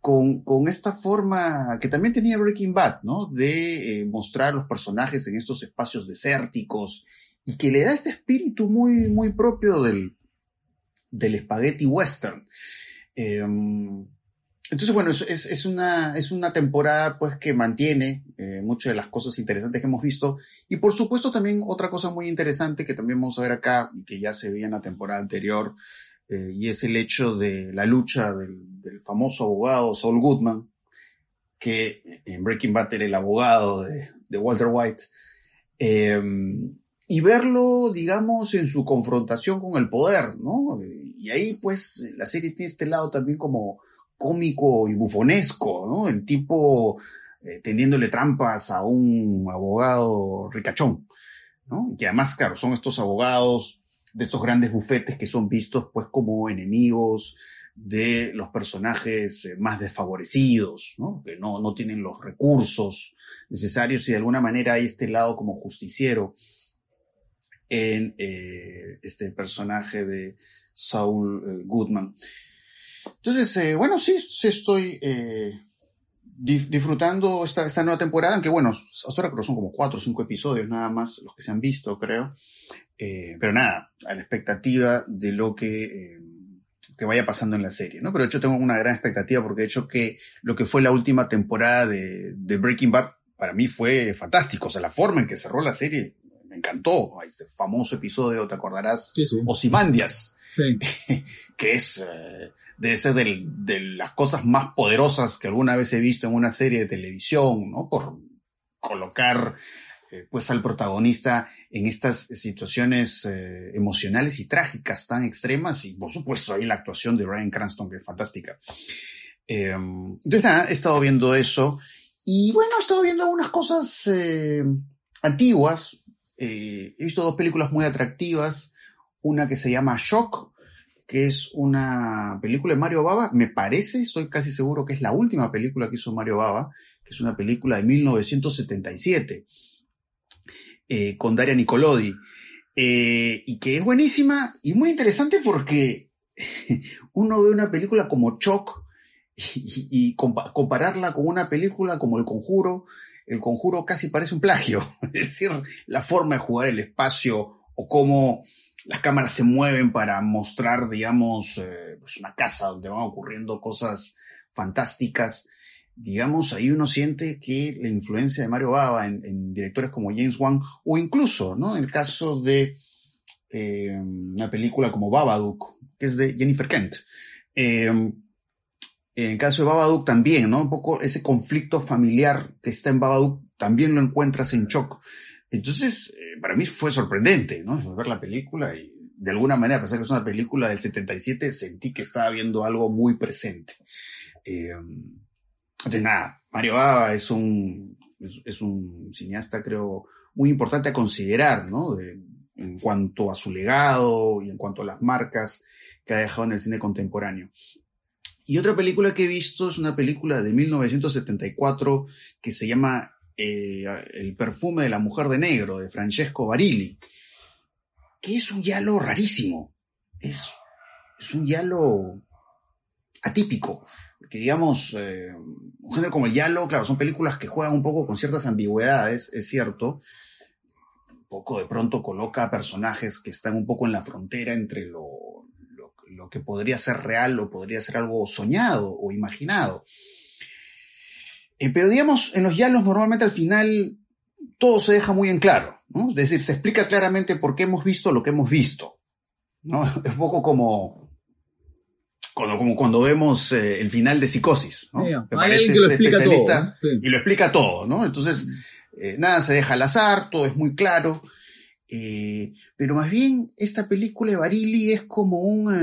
con, esta forma que también tenía Breaking Bad, ¿no? De eh, mostrar los personajes en estos espacios desérticos y que le da este espíritu muy, propio del, del spaghetti western. Entonces, bueno, es, es, una, es una temporada pues que mantiene eh, muchas de las cosas interesantes que hemos visto y por supuesto también otra cosa muy interesante que también vamos a ver acá y que ya se veía en la temporada anterior eh, y es el hecho de la lucha del, famoso abogado Saul Goodman, que en Breaking Bad era el abogado de, de Walter White, eh, y verlo, digamos, en su confrontación con el poder, ¿no? Y ahí, pues, la serie tiene este lado también como cómico y bufonesco, ¿no? El tipo eh, tendiéndole trampas a un abogado ricachón, ¿no? Que además, claro, son estos abogados de estos grandes bufetes que son vistos pues como enemigos de los personajes eh, más desfavorecidos, ¿no? que no, no tienen los recursos necesarios y de alguna manera hay este lado como justiciero en eh, este personaje de Saul Goodman. Entonces, eh, bueno, sí, sí estoy eh, di- disfrutando esta, esta nueva temporada, aunque bueno, hasta ahora son como cuatro o cinco episodios nada más los que se han visto, creo. Eh, pero nada, a la expectativa de lo que, eh, que vaya pasando en la serie, ¿no? Pero de hecho tengo una gran expectativa porque de hecho que lo que fue la última temporada de, de Breaking Bad para mí fue fantástico. O sea, la forma en que cerró la serie me encantó. Este famoso episodio, te acordarás, Sí, sí. Ozymandias, Que es, eh, debe ser de las cosas más poderosas que alguna vez he visto en una serie de televisión, ¿no? Por colocar eh, pues al protagonista en estas situaciones eh, emocionales y trágicas tan extremas y por supuesto ahí la actuación de Brian Cranston que es fantástica. Eh, entonces nada, he estado viendo eso y bueno, he estado viendo algunas cosas antiguas. He visto dos películas muy atractivas. Una que se llama Shock, que es una película de Mario Baba. Me parece, estoy casi seguro que es la última película que hizo Mario Baba, que es una película de 1977, eh, con Daria Nicolodi. Eh, y que es buenísima y muy interesante porque uno ve una película como Shock y, y compa- compararla con una película como El Conjuro, El Conjuro casi parece un plagio. Es decir, la forma de jugar el espacio o cómo las cámaras se mueven para mostrar, digamos, eh, pues una casa donde van ocurriendo cosas fantásticas. Digamos, ahí uno siente que la influencia de Mario Bava en, directores como James Wan, o incluso, ¿no? En el caso de eh, una película como Babadook, que es de Jennifer Kent. Eh, en el caso de Babadook también, ¿no? Un poco ese conflicto familiar que está en Babadook también lo encuentras en Shock. Entonces, eh, para mí fue sorprendente, ¿no? Ver la película y de alguna manera, a pesar que es una película del 77, sentí que estaba viendo algo muy presente. Eh, entonces, nada, Mario Bava es un, es, un cineasta, creo, muy importante a considerar, ¿no? De- en cuanto a su legado y en cuanto a las marcas que ha dejado en el cine contemporáneo. Y otra película que he visto es una película de 1974 que se llama eh, El perfume de la mujer de negro, de Francesco Barilli, que es un yalo rarísimo. Es, es un yalo atípico. Porque, digamos, eh, un género como el yalo, claro, son películas que juegan un poco con ciertas ambigüedades, es cierto. Un poco de pronto coloca personajes que están un poco en la frontera entre lo, lo, lo que podría ser real o podría ser algo soñado o imaginado. Eh, pero digamos, en los yalos normalmente al final todo se deja muy en claro, ¿no? Es decir, se explica claramente por qué hemos visto lo que hemos visto, ¿no? Es un poco como cuando, como cuando vemos eh, el final de Psicosis, ¿no? Que hay alguien que lo este explica todo. y lo explica todo, ¿no? Entonces, eh, nada se deja al azar, todo es muy claro. eh, pero más bien, esta película de Barili es como un.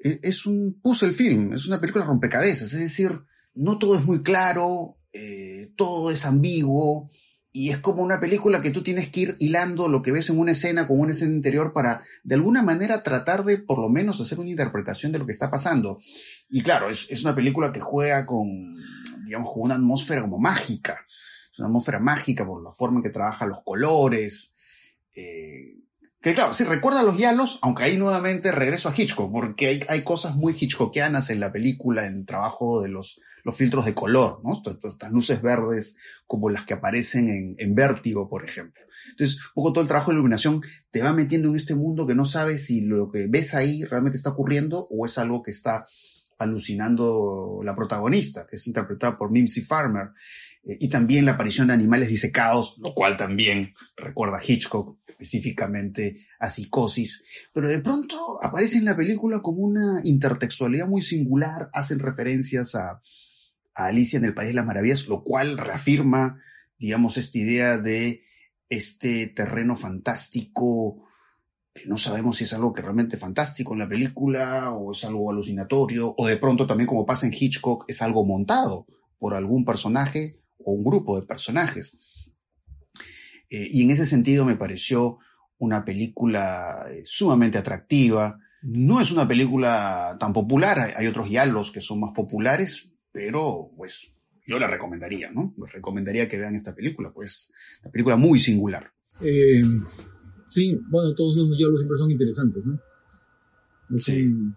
es- es un puzzle film, es una película rompecabezas, es decir, no todo es muy claro, eh, todo es ambiguo. Y es como una película que tú tienes que ir hilando lo que ves en una escena con una escena interior para, de alguna manera, tratar de, por lo menos, hacer una interpretación de lo que está pasando. Y claro, es, es una película que juega con, digamos, con una atmósfera como mágica. Es una atmósfera mágica por la forma en que trabaja los colores. eh, que claro, sí, recuerda a los Yalos, aunque ahí nuevamente regreso a Hitchcock, porque hay, hay cosas muy Hitchcockianas en la película, en el trabajo de los, los filtros de color, ¿no? Estas, luces verdes como las que aparecen en, en Vértigo, por ejemplo. Entonces, un poco todo el trabajo de iluminación te va metiendo en este mundo que no sabes si lo que ves ahí realmente está ocurriendo o es algo que está alucinando la protagonista, que es interpretada por Mimsy Farmer, eh, y también la aparición de animales disecados, lo cual también recuerda a Hitchcock, específicamente a Psicosis, pero de pronto aparece en la película como una intertextualidad muy singular, hacen referencias a, a Alicia en el País de las Maravillas, lo cual reafirma, digamos, esta idea de este terreno fantástico que no sabemos si es algo que realmente fantástico en la película o es algo alucinatorio o de pronto también como pasa en Hitchcock es algo montado por algún personaje o un grupo de personajes. Eh, y en ese sentido me pareció una película eh, sumamente atractiva. No es una película tan popular, hay, otros yalos que son más populares, pero pues yo la recomendaría, ¿no? Les recomendaría que vean esta película, pues una película muy singular. Eh, sí, bueno, todos esos diálogos siempre son interesantes, ¿no? Es, Sí. un-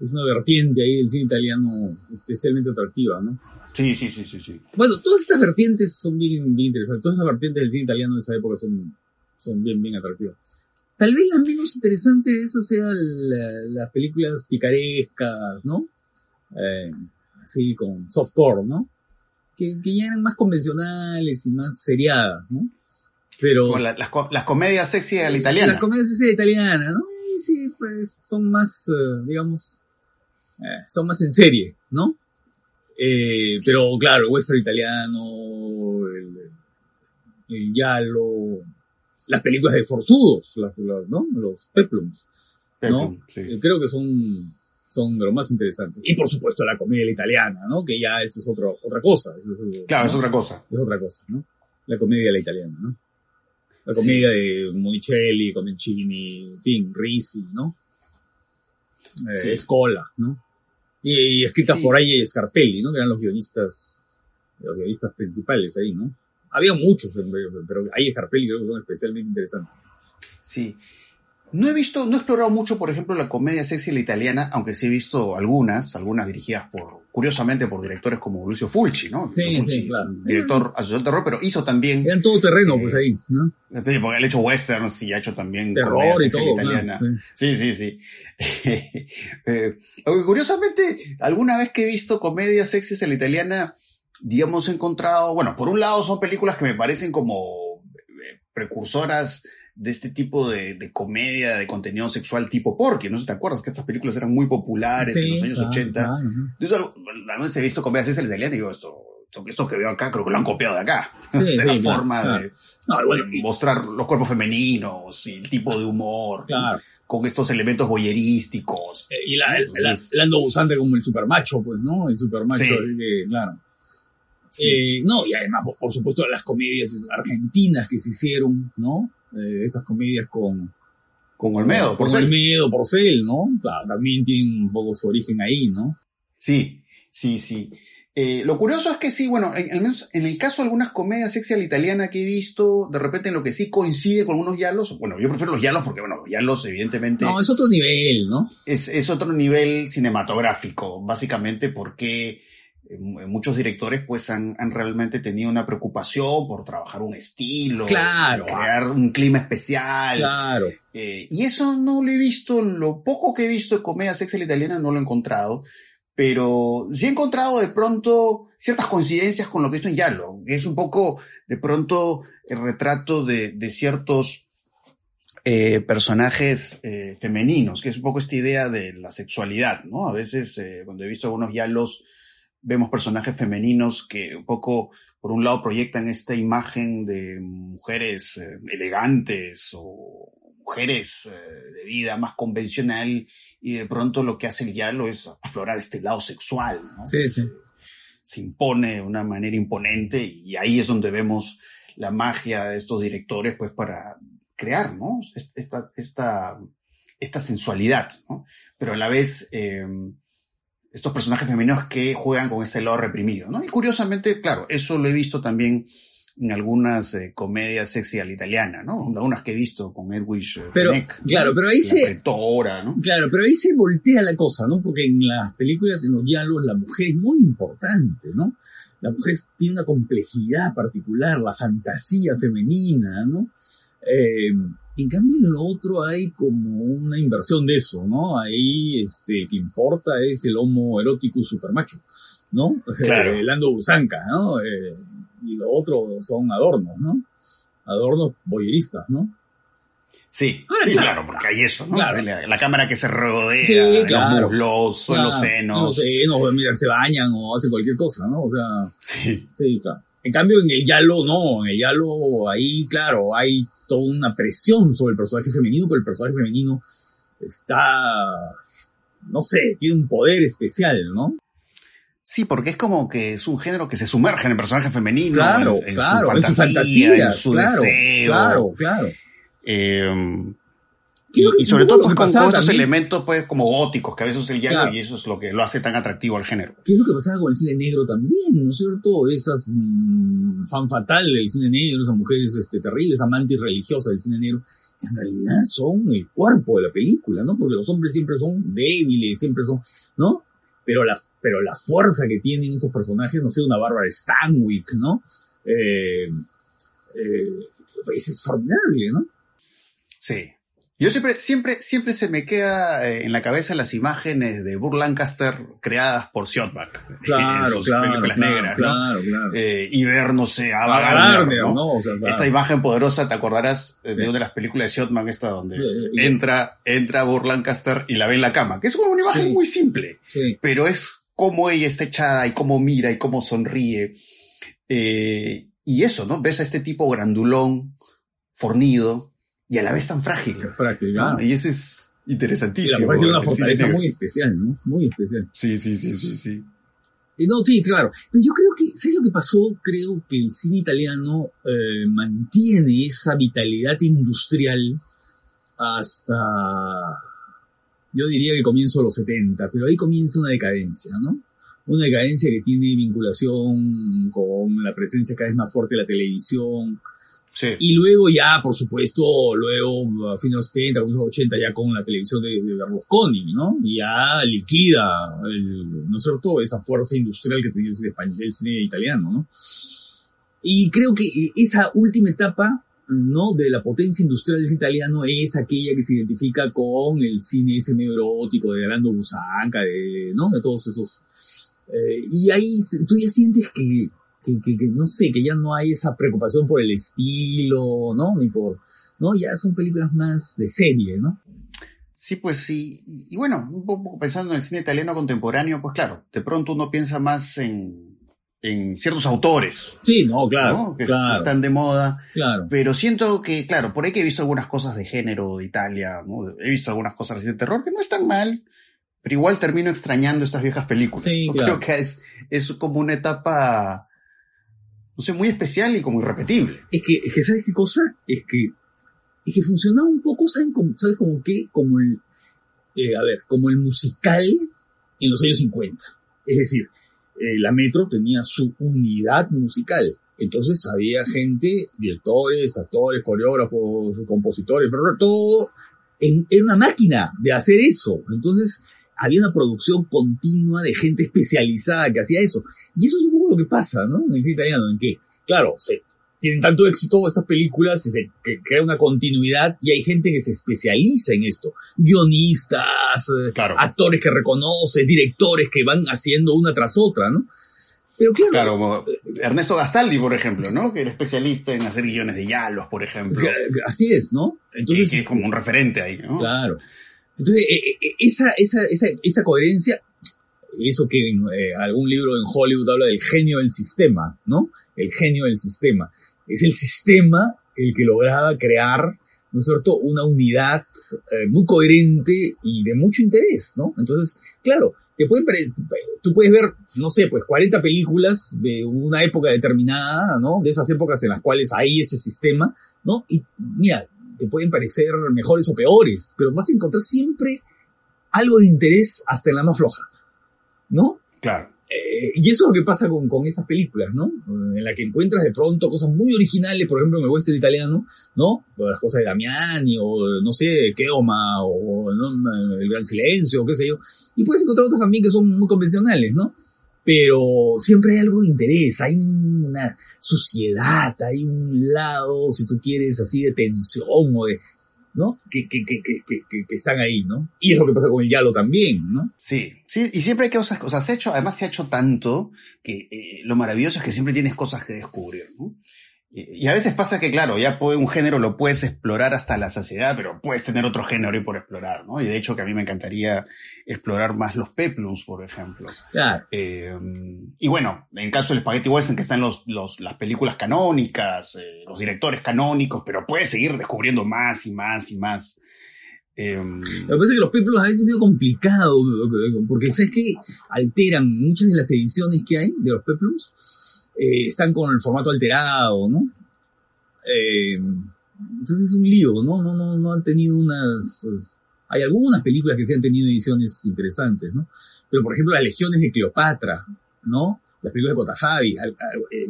es una vertiente ahí del cine italiano especialmente atractiva, ¿no? Sí, sí, sí, sí, sí. Bueno, todas estas vertientes son bien, bien interesantes. Todas las vertientes del cine italiano de esa época son, son bien, bien atractivas. Tal vez la menos interesante de eso sea la- las películas picarescas, ¿no? Eh, así con softcore, ¿no? Que, que ya eran más convencionales y más seriadas, ¿no? Pero... La- las, las comedias sexy a la italiana. La comedia sexy italiana, ¿no? Y sí, pues son más, eh, digamos, eh, son más en serie, ¿no? Eh, pero claro, el western italiano, el, el giallo, las películas de forzudos, las, las- ¿no? Los peplums, ¿no? Sí. Creo que son, son de lo más interesantes. Y por supuesto la comedia italiana, ¿no? Que ya esa es otro, otra cosa. eso es- Claro, ¿no? es otra cosa. es otra cosa, ¿no? La comedia la italiana, ¿no? La Sí. comedia de Monicelli, Comencini, en fin, Risi, ¿no? Eh, Sí. Scola, ¿no? Y, y escritas Sí. por ahí Scarpelli, ¿no? Que eran los guionistas, los guionistas principales ahí, ¿no? Había muchos, pero ahí Scarpelli creo que son especialmente interesantes. Sí. No he visto, no he explorado mucho, por ejemplo, la comedia sexy la italiana, aunque sí he visto algunas, algunas dirigidas por, curiosamente, por directores como Lucio Fulci, ¿no? Sí, Lucio sí, claro. Director asociado al terror, pero hizo también, Eran todo terreno, Eh, pues ahí, ¿no? sí, porque él ha hecho westerns y ha hecho también comedia Terror y sexy la todo, italiana. claro, sí. Sí, sí, sí. Eh, curiosamente, alguna vez que he visto comedias sexys a la italiana, digamos, he encontrado, bueno, por un lado son películas que me parecen como eh, precursoras de este tipo de, de comedia, de contenido sexual tipo Porky. No sé si te acuerdas que estas películas eran muy populares en Sí, los años claro, 80. claro, algo- alguna vez he visto comedias sexys a la italiana y digo, esto, esto, que veo acá, creo que lo han copiado de acá. Sí, O sea, sí, la forma claro. de, No, bueno, de y- mostrar los cuerpos femeninos y el tipo de humor con estos elementos boyerísticos. Eh, y la, el, Entonces- el ando busante como el supermacho, pues, ¿no? El supermacho, que, claro. Eh, no, y además, por, por supuesto, las comedias argentinas que se hicieron, ¿no? Eh, estas comedias con, Con Olmedo, Con Porcel. Olmedo, Porcel, ¿no? Claro, también tiene un poco su origen ahí, ¿no? Sí, sí, sí. Eh, lo curioso es que sí, bueno, en, al menos en el caso de algunas comedias sexy a la italiana que he visto, de repente en lo que sí coincide con unos yalos, bueno, yo prefiero los yalos porque, bueno, los yalos evidentemente No, es otro nivel, ¿no? es, es otro nivel cinematográfico, básicamente porque muchos directores pues han, han realmente tenido una preocupación por trabajar un estilo, Claro. crear un clima especial. Claro. Eh, y eso no lo he visto, lo poco que he visto de comedia la italiana no lo he encontrado, pero sí he encontrado de pronto ciertas coincidencias con lo que he visto en Yalo, que es un poco de pronto el retrato de, de ciertos eh, personajes eh, femeninos, que es un poco esta idea de la sexualidad, ¿no? A veces eh, cuando he visto algunos Yalos vemos personajes femeninos que un poco, por un lado, proyectan esta imagen de mujeres eh, elegantes o mujeres eh, de vida más convencional y de pronto lo que hace el Yalo es aflorar este lado sexual, ¿no? Sí, Que sí. Se, se impone de una manera imponente y ahí es donde vemos la magia de estos directores, pues, para crear, ¿no? Est- Esta, esta, esta sensualidad, ¿no? Pero a la vez, eh, estos personajes femeninos que juegan con ese lado reprimido, ¿no? Y curiosamente, claro, eso lo he visto también en algunas eh, comedias sexy a la italiana, ¿no? Algunas que he visto con Edwidge eh, Pero, Fenech, ¿no? claro, pero ahí se, pretora, ¿no? Claro, pero ahí se voltea la cosa, ¿no? Porque en las películas, en los diálogos, la mujer es muy importante, ¿no? La mujer tiene una complejidad particular, la fantasía femenina, ¿no? Eh, en cambio, en lo otro hay como una inversión de eso, ¿no? Ahí, este, que importa es el homo erótico supermacho, ¿no? Claro. Eh, Lando Busanca, ¿no? Eh, y lo otro son adornos, ¿no? Adornos boyeristas, ¿no? Sí, Ah, sí, claro. claro, porque hay eso, ¿no? Claro. La, la cámara que se rodea, Sí, claro. los muslos, los senos. en los senos, mira, se bañan o hacen cualquier cosa, ¿no? O sea, Sí, sí, claro. En cambio, en el Yalo, no, en el Yalo, ahí, claro, hay toda una presión sobre el personaje femenino, pero el personaje femenino está, no sé, tiene un poder especial, ¿no? Sí, porque es como que es un género que se sumerge en el personaje femenino, Claro, en, en claro, su en fantasía, en su claro, deseo. claro, claro. eh, ¿Qué es lo y, sobre todo pues, con, con estos también? elementos pues como góticos que a veces el Claro. y eso es lo que lo hace tan atractivo al género. ¿Qué es lo que pasaba con el cine negro también, ¿no es cierto? Esas mm, fan fatal del cine negro, esas mujeres este, terribles, amantes religiosas del cine negro, que en realidad son el cuerpo de la película, ¿no? Porque los hombres siempre son débiles, siempre son, ¿no? Pero la, pero la fuerza que tienen estos personajes, no sé, una Bárbara Stanwyck, ¿no? Eh, eh, pues es formidable, ¿no? Sí. Yo siempre, siempre, siempre se me queda eh, en la cabeza las imágenes de Burr Lancaster creadas por Siotback en Claro, sus claro, películas claro, negras, ¿no? claro, claro. Eh, y ver, no sé, a ¿no? ¿no? O sea. Esta imagen poderosa, ¿te acordarás eh, de una de las películas de Shotman esta donde entra, entra Burr Lancaster y la ve en la cama? Que es una imagen muy simple, Sí. pero es cómo ella está echada y cómo mira y cómo sonríe. Eh, y eso, ¿no? Ves a este tipo grandulón, fornido y a la vez tan frágil. Frágil, ¿no? claro. Y eso es Y interesantísimo. tiene una fortaleza muy especial, ¿no? Muy especial. Sí, sí, sí, sí, sí. Eh, No, sí, claro. Pero yo creo que, ¿sabes lo que pasó? Creo que el cine italiano eh, mantiene esa vitalidad industrial hasta, yo diría que comienzo los 70, pero ahí comienza una decadencia, ¿no? Una decadencia que tiene vinculación con la presencia cada vez más fuerte de la televisión, Sí. y luego ya, por supuesto, luego a fines de los 70, comienzos de los 80, ya con la televisión de, de Berlusconi, ¿no? Ya liquida, el, ¿no es cierto?, esa fuerza industrial que tenía el cine, italiano, ¿no? Y creo que esa última etapa, ¿no?, de la potencia industrial del italiano es aquella que se identifica con el cine ese medio erótico de Orlando Busanca, de, ¿no?, de todos esos. Eh, y ahí tú ya sientes que que, que, que, no sé, que ya no hay esa preocupación por el estilo, ¿no? Ni por, ¿no? Ya son películas más de serie, ¿no? Sí, pues sí. Y, y bueno, un poco pensando en el cine italiano contemporáneo, pues claro, de pronto uno piensa más en, en ciertos autores, Sí, no, claro, ¿no? Que claro, están de moda. claro. Pero siento que, claro, por ahí que he visto algunas cosas de género de Italia, ¿no? He visto algunas cosas de terror que no están mal, pero igual termino extrañando estas viejas películas. Sí, ¿no? claro. Creo que es, es como una etapa, sé, muy especial y como irrepetible. Es que, es que, ¿sabes qué cosa? Es que y que funcionaba un poco, ¿saben cómo, ¿sabes como qué? Como el, eh, a ver, como el musical en los años 50. Es decir, eh, la Metro tenía su unidad musical. Entonces había gente, directores, actores, coreógrafos, compositores, pero todo en, en una máquina de hacer eso. Entonces había una producción continua de gente especializada que hacía eso. Y eso es un poco lo que pasa, ¿no? En el cine italiano, en que, claro, se, tienen tanto éxito estas películas y se crea una continuidad y hay gente que se especializa en esto. Guionistas, eh, Claro. actores que reconoce, directores que van haciendo una tras otra, ¿no? Pero claro, Claro, como Ernesto Gastaldi, por ejemplo, ¿no? Que era especialista en hacer guiones de Yalos, por ejemplo. así es, ¿no? Entonces, que es como un referente ahí, ¿no? Claro. Entonces, eh, eh, esa, esa, esa, esa coherencia, eso que en eh, algún libro en Hollywood habla del genio del sistema, ¿no? El genio del sistema. Es el sistema el que lograba crear, ¿no es cierto?, una unidad eh, muy coherente y de mucho interés, ¿no? Entonces, claro, te pueden tú puedes ver, no sé, pues 40 películas de una época determinada, ¿no? De esas épocas en las cuales hay ese sistema, ¿no? Y mira, te pueden parecer mejores o peores, pero vas a encontrar siempre algo de interés hasta en la más floja, ¿no? Claro. Eh, y eso es lo que pasa con, con esas películas, ¿no? En la que encuentras de pronto cosas muy originales, por ejemplo en el western italiano, ¿no? Las cosas de Damiani, o no sé, Keoma, o ¿no? El Gran Silencio, o qué sé yo. Y puedes encontrar otras también que son muy convencionales, ¿no? Pero siempre hay algo de interés, hay una suciedad, hay un lado, si tú quieres, así de tensión o de, ¿no? Que, que, que, que, están ahí, ¿no? Y es lo que pasa con el Yalo también, ¿no? Sí, sí, y siempre hay cosas, ha hecho, además se ha hecho tanto que eh, lo maravilloso es que siempre tienes cosas que descubrir, ¿no? Y, y a veces pasa que, claro, ya puede, un género lo puedes explorar hasta la saciedad, pero puedes tener otro género ahí por explorar, ¿no? Y de hecho que a mí me encantaría explorar más los peplums, por ejemplo. Claro. Eh, y bueno, en el caso del Spaghetti Western, que están los, los, las películas canónicas, eh, los directores canónicos, pero puedes seguir descubriendo más y más y más. Eh, Lo que pasa es que los peplos a veces es medio complicado, porque ¿sabes qué? Alteran muchas de las ediciones que hay de los peplums, eh, están con el formato alterado, ¿no? Eh, entonces es un lío, ¿no? No, no, no han tenido unas... Hay algunas películas que sí han tenido ediciones interesantes, ¿no? Pero por ejemplo las legiones de Cleopatra, ¿no? Las películas de Cotajavi, eh,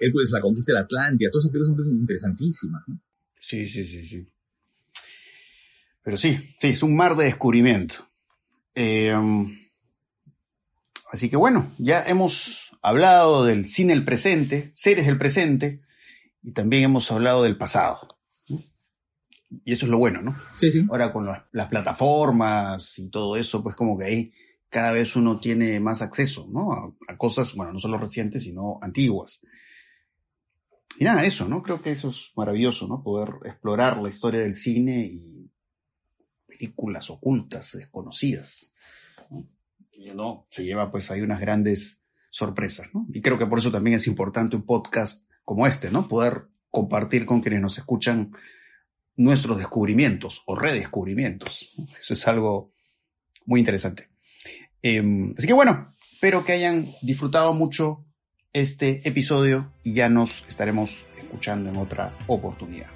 Hércules, la conquista de la Atlántida, todas esas películas son interesantísimas, ¿no? Sí, sí, sí, sí. Pero sí, sí, es un mar de descubrimiento. Así que bueno, ya hemos hablado del cine del presente, series del presente, y también hemos hablado del pasado. ¿no? Y eso es lo bueno, ¿no? Sí, sí. Ahora con las, las plataformas y todo eso, pues como que ahí cada vez uno tiene más acceso, ¿no? A, a cosas, bueno, no solo recientes, sino antiguas. Y nada, eso, ¿no? Creo que eso es maravilloso, ¿no? Poder explorar la historia del cine y películas ocultas, desconocidas. ¿no? Y uno se lleva, pues, ahí unas grandes sorpresas, ¿no? Y creo que por eso también es importante un podcast como este, ¿no? Poder compartir con quienes nos escuchan nuestros descubrimientos o redescubrimientos. Eso es algo muy interesante. Eh, así que bueno, espero que hayan disfrutado mucho este episodio y ya nos estaremos escuchando en otra oportunidad.